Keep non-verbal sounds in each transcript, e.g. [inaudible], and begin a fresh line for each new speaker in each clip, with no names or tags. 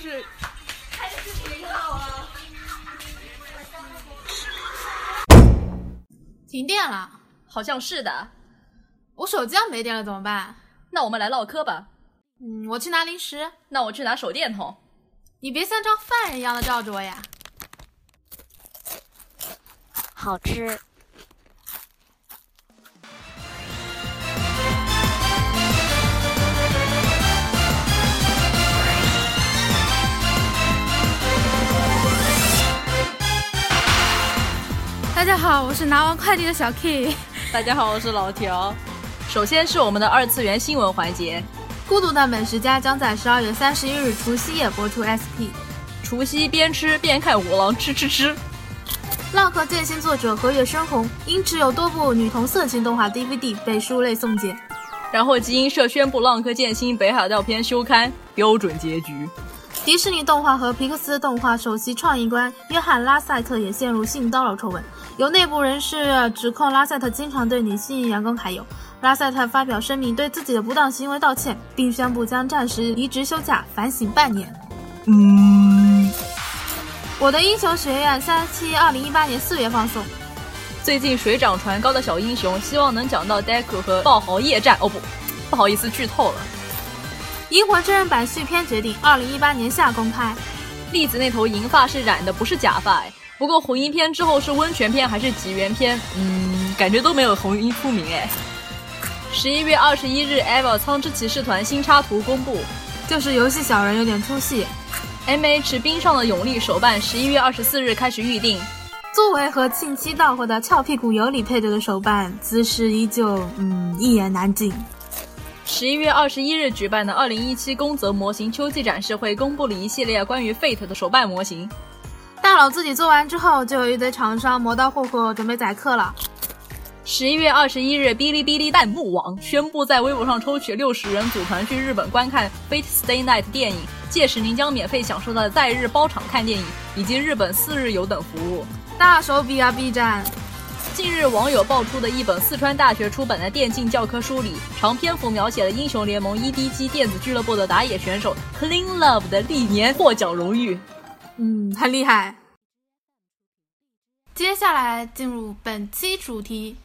就是
开的是挺好啊。
停电了，
好像是的。
我手机要没电了怎么办？
那我们来唠嗑吧。
嗯，我去拿零食。
那我去拿手电筒。
你别像张犯人一样的照着我呀。
好吃。
大家好，我是拿完快递的小 K。
大家好，我是老条。首先是我们的二次元新闻环节，《
孤独的美食家》将在十二月三十一日除夕夜播出 SP。
除夕边吃边看五郎吃吃吃。
浪客剑心作者河野深红因持有多部女童色情动画 DVD 被书类送检。
然后集英社宣布《浪客剑心北海道篇》休刊，标准结局。
迪士尼动画和皮克斯动画首席创意官约翰拉塞特也陷入性骚扰丑闻，有内部人士指控拉塞特经常对女性员工揩油。拉塞特发表声明，对自己的不当行为道歉，并宣布将暂时离职休假，反省半年。
嗯，
我的英雄学院三期二零一八年四月放送。
最近水涨船高的小英雄，希望能讲到 Deku 和爆豪夜战。哦不，不好意思剧透了。
银魂真人版续篇决定二零一八年夏公开。
栗子那头银发是染的，不是假发哎。不过红衣篇之后是温泉篇还是吉原篇？嗯，感觉都没有红衣出名哎。十一月二十一日，EVA 苍之骑士团新插图公布，
就是游戏小人有点出戏。
M H 冰上的永利手办十一月二十四日开始预定。
作为和近期到货的翘屁股尤里配对的手办，姿势依旧，嗯，一言难尽。
十一月二十一日举办的二零一七宫泽模型秋季展示会公布了一系列关于 Fate 的手办模型。
大佬自己做完之后，就有一堆厂商磨刀霍霍准备宰客了。
十一月二十一日，哔哩哔哩弹幕网宣布在微博上抽取六十人组团去日本观看 Fate Stay Night 电影，届时您将免费享受到在日包场看电影以及日本四日游等服务。
大手笔啊！B 站。
近日，网友爆出的一本四川大学出版的电竞教科书里，长篇幅描写了英雄联盟 EDG 电子俱乐部的打野选手 Clean Love 的历年获奖荣誉。
嗯，很厉害。接下来进入本期主题。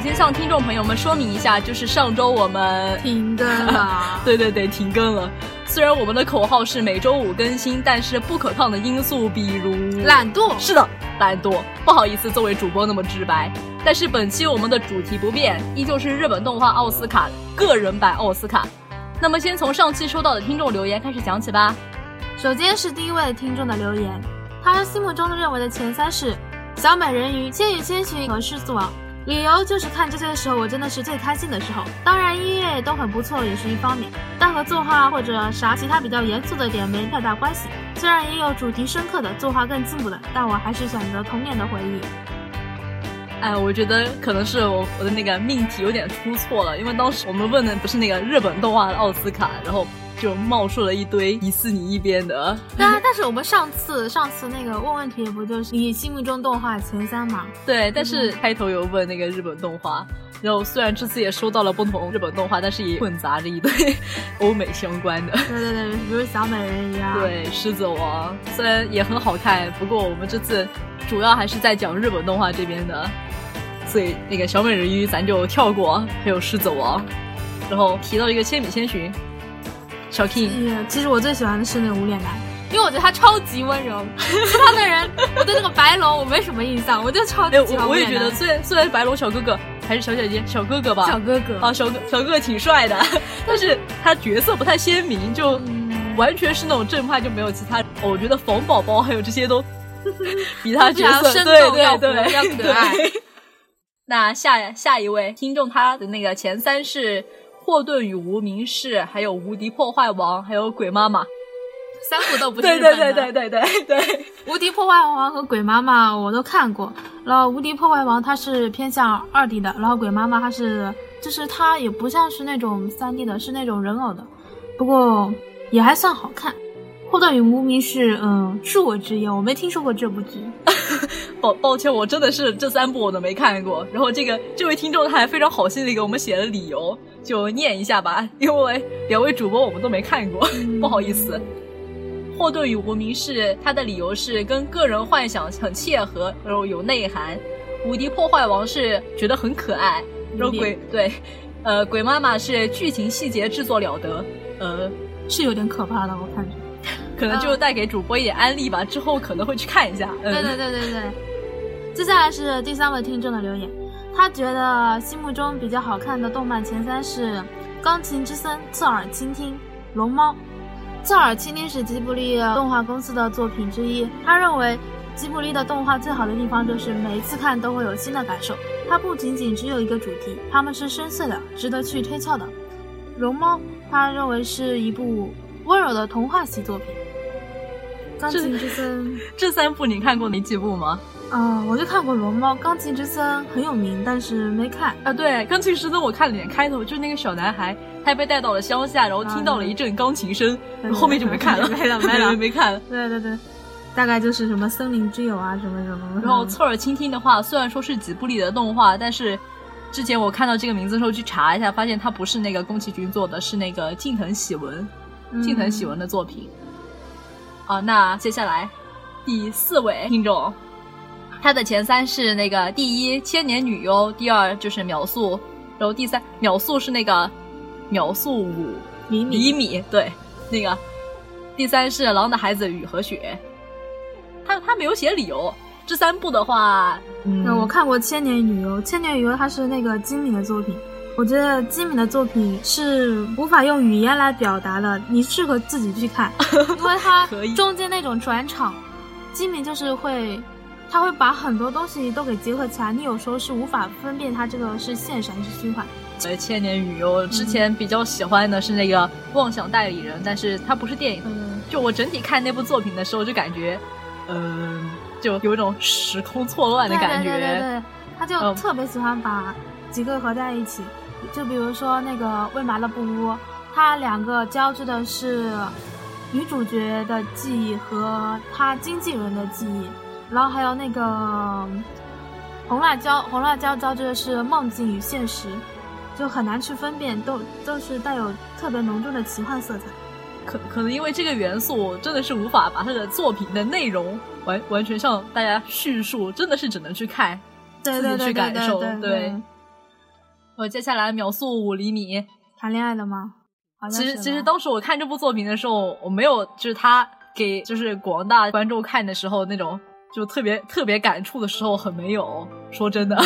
首先向听众朋友们说明一下，就是上周我们
停更了。[laughs]
对对对，停更了。虽然我们的口号是每周五更新，但是不可抗的因素，比如
懒惰。
是的，懒惰。不好意思，作为主播那么直白。但是本期我们的主题不变，依旧是日本动画奥斯卡个人版奥斯卡。那么先从上期收到的听众留言开始讲起吧。
首先是第一位听众的留言，他心目中的认为的前三是小美人鱼、千与千寻和狮子王。理由就是看这些的时候，我真的是最开心的时候。当然音乐都很不错，也是一方面，但和作画或者啥其他比较严肃的点没太大关系。虽然也有主题深刻的、作画更进步的，但我还是选择童年的回忆。
哎，我觉得可能是我我的那个命题有点出错了，因为当时我们问的不是那个日本动画的奥斯卡，然后。就冒出了一堆疑似你一边的，[laughs]
对啊，但是我们上次上次那个问问题不就是你心目中动画前三嘛？
对，但是开头有问那个日本动画，然后虽然这次也收到了不同日本动画，但是也混杂着一堆 [laughs] 欧美相关的。
对对对，比如小美人鱼啊，
对，狮子王虽然也很好看，不过我们这次主要还是在讲日本动画这边的，所以那个小美人鱼咱就跳过，还有狮子王，然后提到一个千与千寻。小 King，
其实我最喜欢的是那个无脸男，因为我觉得他超级温柔。[laughs] 其他的人，我对那个白龙我没什么印象，我就超级喜欢
我也觉得，虽然虽然白龙小哥哥还是小姐姐，小哥哥吧，
小哥哥
啊，小哥小哥哥挺帅的，[laughs] 但是他角色不太鲜明，就完全是那种正派，就没有其他。我觉得冯宝宝还有这些都 [laughs] 比他角色对对对
要可爱。
那下下一位听众，他的那个前三是。霍顿与无名氏，还有无敌破坏王，还有鬼妈妈，[laughs]
三部都不 [laughs] 是
对对对对对对对。
无敌破坏王和鬼妈妈我都看过，然后无敌破坏王它是偏向二 D 的，然后鬼妈妈它是就是它也不像是那种三 D 的，是那种人偶的，不过也还算好看。《霍顿与无名》是，嗯，恕我直言，我没听说过这部剧。[laughs]
抱抱歉，我真的是这三部我都没看过。然后这个这位听众他还非常好心的给我们写了理由，就念一下吧，因为两位主播我们都没看过，不好意思。《霍顿与无名》氏他的理由是跟个人幻想很切合，然后有内涵。《无敌破坏王》是觉得很可爱，然后鬼对，呃，鬼妈妈是剧情细节制作了得，呃，
是有点可怕的，我看着。[laughs]
可能就带给主播一点安利吧，之后可能会去看一下。
对对对对对。接下来是第三位听众的留言，他觉得心目中比较好看的动漫前三是《钢琴之森》《侧耳倾听》《龙猫》。《侧耳倾听》是吉卜力动画公司的作品之一，他认为吉卜力的动画最好的地方就是每一次看都会有新的感受，它不仅仅只有一个主题，它们是深邃的，值得去推敲的。《龙猫》他认为是一部温柔的童话系作品。钢琴之森
这三部你看过哪几部吗？
啊，我就看过《龙猫》。钢琴之森很有名，但是没看
啊。对，钢琴之森我看了点开头，就是那个小男孩，他被带到了乡下，然后听到了一阵钢琴声，后面就没看了，[laughs]
没了，没了，
没看了。
对对对，大概就是什么森林之友啊，什么什么。
然后侧耳倾听的话，虽然说是几部里的动画，但是之前我看到这个名字的时候去查一下，发现它不是那个宫崎骏做的，是那个近藤喜文，近藤喜文的作品。啊，那接下来第四位听众，他的前三是那个第一千年女优，第二就是秒速，然后第三秒速是那个秒速五
厘米，
厘米对，那个第三是狼的孩子雨和雪，他他没有写理由。这三部的话，嗯，
我看过千年女优，千年女优它是那个金敏的作品。我觉得金敏的作品是无法用语言来表达的，你适合自己去看，因为它 [laughs] 中间那种转场，金敏就是会，他会把很多东西都给结合起来，你有时候是无法分辨它这个是现实还是虚幻。
呃，千年雨我之前比较喜欢的是那个妄想代理人，但是它不是电影。就我整体看那部作品的时候，就感觉，嗯，就有一种时空错乱的感觉。
对对对对，他就特别喜欢把几个合在一起。就比如说那个为麻的布屋，它两个交织的是女主角的记忆和她经纪人的记忆，然后还有那个红辣椒，红辣椒交织的是梦境与现实，就很难去分辨，都都是带有特别浓重的奇幻色彩。
可可能因为这个元素真的是无法把他的作品的内容完完全向大家叙述，真的是只能去看，
自己
去感受，
对。
我接下来秒速五厘米
谈恋爱了吗？
其实其实当时我看这部作品的时候，我没有就是他给就是广大观众看的时候那种就特别特别感触的时候很没有。说真的，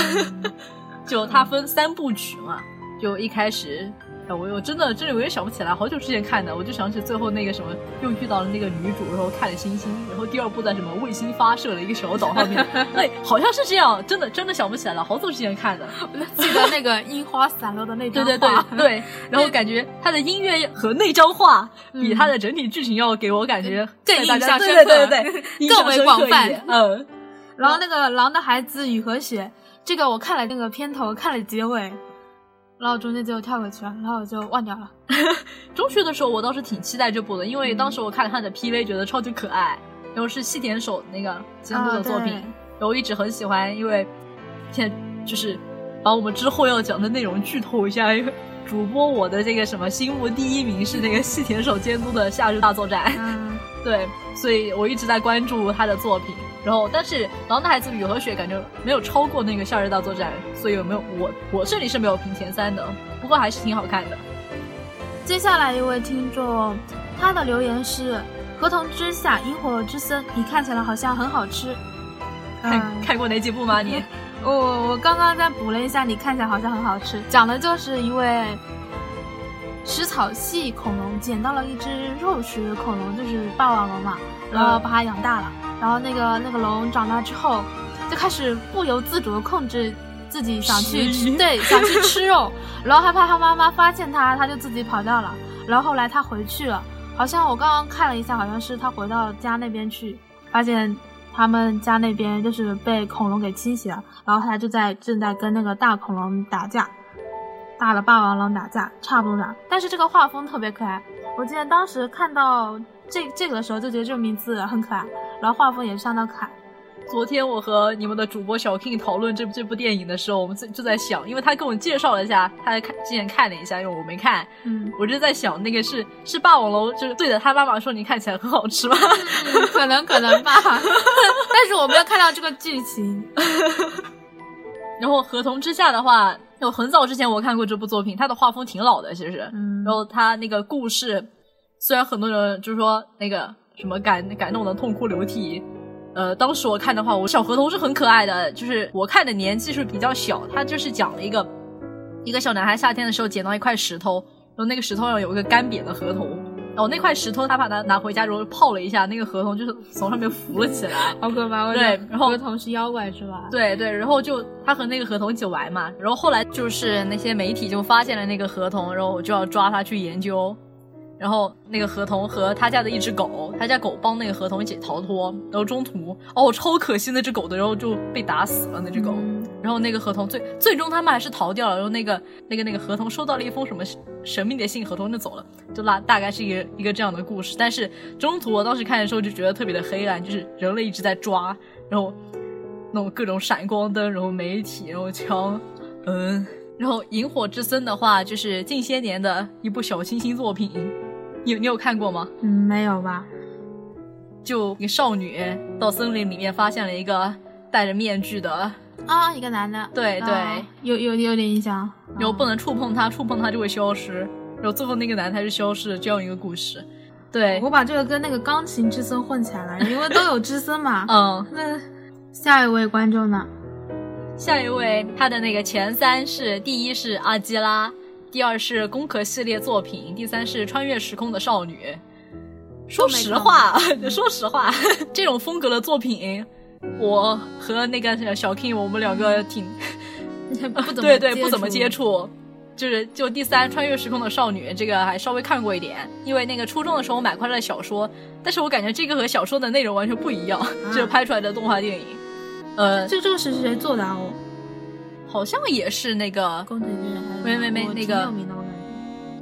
[laughs] 就它分三部曲嘛，就一开始。我我真的真的我也想不起来，好久之前看的，我就想起最后那个什么，又遇到了那个女主，然后看了星星，然后第二部在什么卫星发射的一个小岛上面，[laughs] 对，好像是这样，真的真的想不起来了，好久之前看的，
我就记得那个樱花散落的那张
画，对对对对，然后感觉他的音乐和那张画比他的整体剧情要给我感觉
更印象深
刻，对对对，[laughs]
更为广泛，
嗯，
然后那个狼的孩子雨和雪，这个我看了那个片头，看了结尾。然后中间就跳过去了，然后我就忘掉了。[laughs]
中学的时候我倒是挺期待这部的，因为当时我看了他的 PV，觉得超级可爱。然后是细田守那个监督的作品，然后我一直很喜欢，因为现在就是把我们之后要讲的内容剧透一下。因为主播我的这个什么心目第一名是那个细田守监督的《夏日大作战》，[laughs] 对，所以我一直在关注他的作品。然后，但是《狼的孩子雨和雪》感觉没有超过那个《夏日大作战》，所以有没有我我这里是没有评前三的，不过还是挺好看的。
接下来一位听众，他的留言是：合同之下，萤火之森，你看起来好像很好吃。
看看过哪几部吗？你？
我我刚刚在补了一下，你看起来好像很好吃，讲的就是一位食草系恐龙捡到了一只肉食恐龙，就是霸王龙嘛，然后把它养大了。然后那个那个龙长大之后，就开始不由自主的控制自己想去吃，对，想去吃肉。然后害怕他妈妈发现他，他就自己跑掉了。然后后来他回去了，好像我刚刚看了一下，好像是他回到家那边去，发现他们家那边就是被恐龙给侵袭了。然后他就在正在跟那个大恐龙打架。大的霸王龙打架，差不多的。但是这个画风特别可爱，我记得当时看到这这个的时候就觉得这个名字很可爱，然后画风也相当可爱。
昨天我和你们的主播小 King 讨论这这部电影的时候，我们就就在想，因为他跟我介绍了一下，他看之前看了一下，因为我没看，
嗯，
我就在想，那个是是霸王龙，就是对着他妈妈说你看起来很好吃吗？
嗯可能可能吧，[laughs] 但是我没有看到这个剧情。[laughs]
然后合同之下的话，有很早之前我看过这部作品，它的画风挺老的，其实，
嗯。
然后它那个故事，虽然很多人就是说那个什么感感动的痛哭流涕，呃，当时我看的话，我小河童是很可爱的，就是我看的年纪是比较小，它就是讲了一个一个小男孩夏天的时候捡到一块石头，然后那个石头上有一个干瘪的河童，然后那块石头他把它拿回家之后泡了一下，那个河童就是从上面浮了起来。
好可怕！
对然后
合同是妖怪是吧？
对对，然后就他和那个河童一起玩嘛，然后后来就是那些媒体就发现了那个河童，然后就要抓他去研究，然后那个河童和他家的一只狗，他家狗帮那个河童一起逃脱，然后中途哦超可惜那只狗的，然后就被打死了那只狗，
嗯。
然后那个河童最最终他们还是逃掉了，然后那个那个那个河童收到了一封什么神秘的信，河童就走了，就拉大概是一个一个这样的故事。但是中途我当时看的时候就觉得特别的黑暗，就是人类一直在抓，然后那种各种闪光灯，然后媒体，然后枪，嗯，然后《萤火之森》的话就是近些年的一部小清新作品，你有你有看过吗？
嗯，没有吧？
就一个少女到森林里面发现了一个戴着面具的，
啊，一个男的。
对对。
啊有有有点印象。
然后不能触碰他，触碰他就会消失。然后最后那个男的他是消失了，这样一个故事。对，
我把这个跟那个钢琴之森混起来了，因为都有之森嘛。[laughs]
嗯，
那下一位观众呢？
下一位他的那个前三是：第一是阿基拉，第二是攻壳系列作品，第三是穿越时空的少女。说实话，[laughs] 说实话，[laughs] 这种风格的作品，我和那个小 King 我们两个挺 [laughs]
不怎么
对对不怎么
接
接触。就是就第三穿越时空的少女这个还稍微看过一点，因为那个初中的时候我买过他的小说，但是我感觉这个和小说的内容完全不一样，就是拍出来的动画电影，呃，
这这个是谁做的啊？我
好像也是那个
宫崎骏
没没没那个。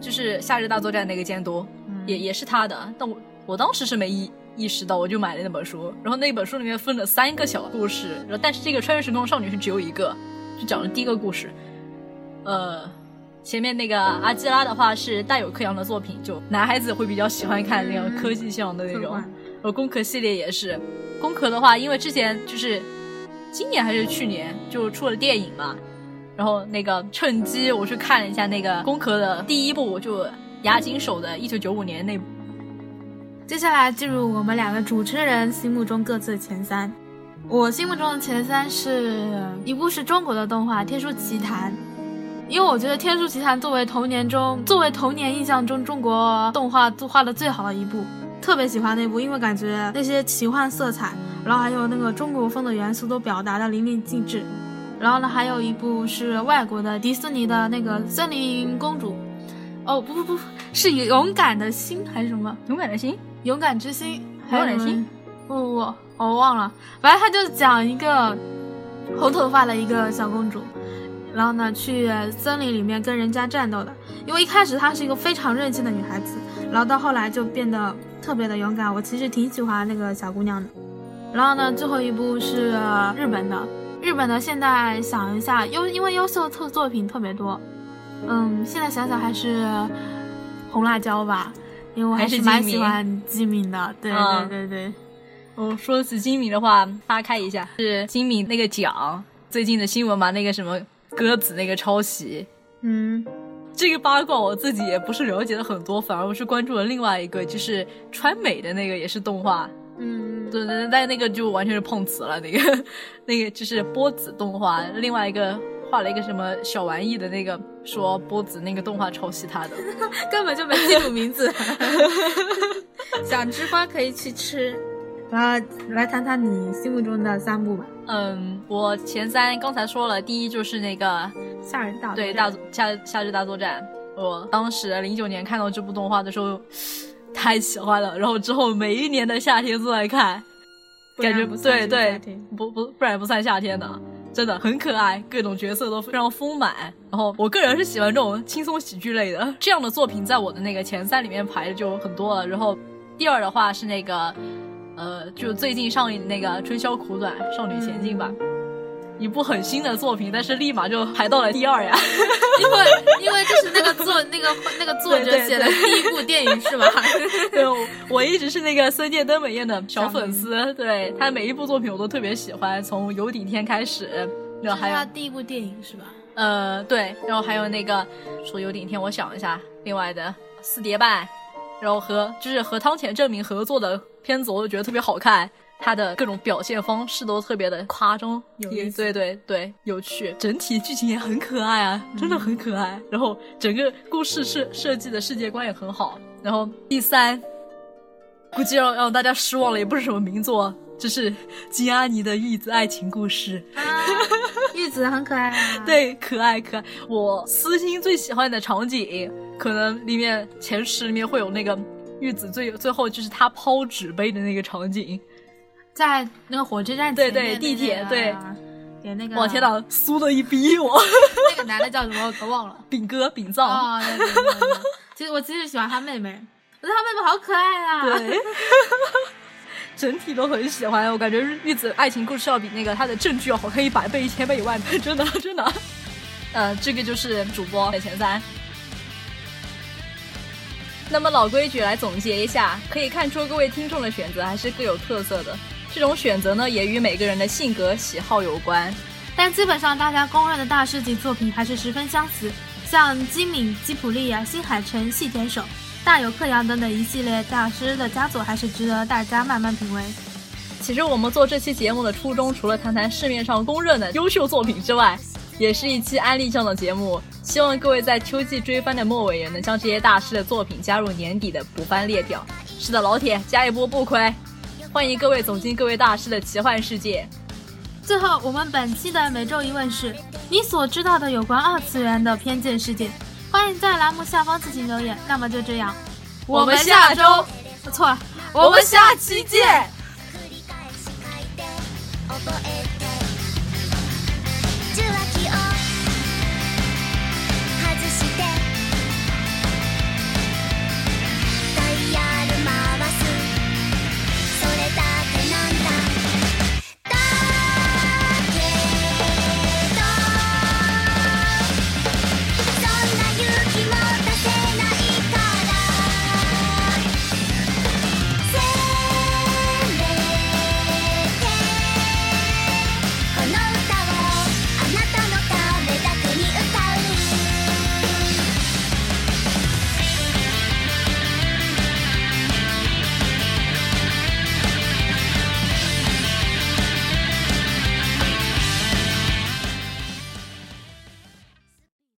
就是夏日大作战那个监督，
嗯
也也是他的，但我我当时是没意意识到，我就买了那本书，然后那本书里面分了三个小故事，然后但是这个穿越时空少女是只有一个，就讲了第一个故事，呃。前面那个阿基拉的话是带有克洋的作品，就男孩子会比较喜欢看那个科技向的那种。
科幻
然后攻壳系列也是，攻壳的话，因为之前就是今年还是去年就出了电影嘛，然后那个趁机我去看了一下那个攻壳的第一部，就押井守的一九九五年那部。
接下来进入我们两个主持人心目中各自的前三。我心目中的前三是一部是中国的动画《天书奇谭》，因为我觉得《天书奇谭》作为童年中作为童年印象中中国动画作画的最好的一部，特别喜欢那部，因为感觉那些奇幻色彩，然后还有那个中国风的元素都表达的淋漓尽致。然后呢，还有一部是外国的迪士尼的那个《森林公主》，哦不不不，是勇敢的心还是什么？
勇敢的心，
勇敢之心，
勇敢的心，
不不不，我忘了。反正他就讲一个红头发的一个小公主，然后呢去森林里面跟人家战斗的。因为一开始她是一个非常任性的女孩子，然后到后来就变得特别的勇敢。我其实挺喜欢那个小姑娘的。然后呢，最后一部是日本的，日本的现在想一下，优因为优秀特作品特别多，嗯，现在想想还是红辣椒吧。因为我还
还是
是蛮喜欢吉敏的，对
嗯
对对。对，
哦，说起金敏的话，扒开一下，是金敏那个奖，最近的新闻嘛，那个什么鸽子那个抄袭，
嗯，
这个八卦我自己也不是了解的很多，反而我是关注了另外一个，就是川美的那个也是动画，
嗯，
对对，但那个就完全是碰瓷了，那个 [laughs] 那个就是波子动画，另外一个画了一个什么小玩意的那个，说波子那个动画抄袭他的，[laughs]
根本就没记住名字。想吃瓜可以去吃。然后来谈谈你心目中的三部吧。
嗯，我前三刚才说了，第一就是那个
夏日大
对大夏夏日大作战，我当时零九年看到这部动画的时候，太喜欢了，然后之后每一年的夏天都在看，感觉
不算
对对
是夏天，
不不不然不算夏天的。真的很可爱，各种角色都非常丰满。然后我个人是喜欢这种轻松喜剧类的，这样的作品在我的那个前三里面排的就很多了。然后第二的话是那个，呃，就最近上映的那个《春宵苦短，少女前进吧》。一部很新的作品，但是立马就排到了第二呀。[laughs]
因为因为这是那个作那个那个作者写的第一部电影是吧？[laughs]
对，我一直是那个森见登美彦的小粉丝，对他每一部作品我都特别喜欢，从有顶天开始，然后还有
他第一部电影是吧？
呃，对，然后还有那个说有顶天，我想一下，另外的四叠半，然后和就是和汤浅证明合作的片子，我都觉得特别好看。他的各种表现方式都特别的夸张，
有
对对对，有趣，整体剧情也很可爱啊，真的很可爱。然后整个故事设设计的世界观也很好。然后第三，估计让让大家失望了，也不是什么名作，就是金阿尼的玉子爱情故事。
玉子很可爱啊，
对，可爱可爱。我私心最喜欢的场景，可能里面前十里面会有那个玉子最最后就是他抛纸杯的那个场景。
在那个火车站
对对地铁对，
给那个
我天呐，酥的一逼我。[laughs]
那个男的叫什么？我可忘了。[laughs]
饼哥，炳藏。
啊，其实我其实喜欢他妹妹，我觉得他妹妹好可爱啊。
对，[laughs] 整体都很喜欢。我感觉玉子爱情故事要比那个他的证据要好看一百倍、一千倍、一万倍，真的真的。呃，这个就是主播的前三。那么老规矩来总结一下，可以看出各位听众的选择还是各有特色的。这种选择呢，也与每个人的性格喜好有关，
但基本上大家公认的大师级作品还是十分相似，像金敏、吉普力啊、新海诚、细田守、大友克洋等等一系列大师的佳作，还是值得大家慢慢品味。
其实我们做这期节目的初衷，除了谈谈市面上公认的优秀作品之外，也是一期安利上的节目。希望各位在秋季追番的末尾，也能将这些大师的作品加入年底的补番列表。是的，老铁，加一波不亏。欢迎各位走进各位大师的奇幻世界。
最后，我们本期的每周一问是：你所知道的有关二次元的偏见事件？欢迎在栏目下方自行留言。那么就这样，
我们下周，
不错，
我们下期见。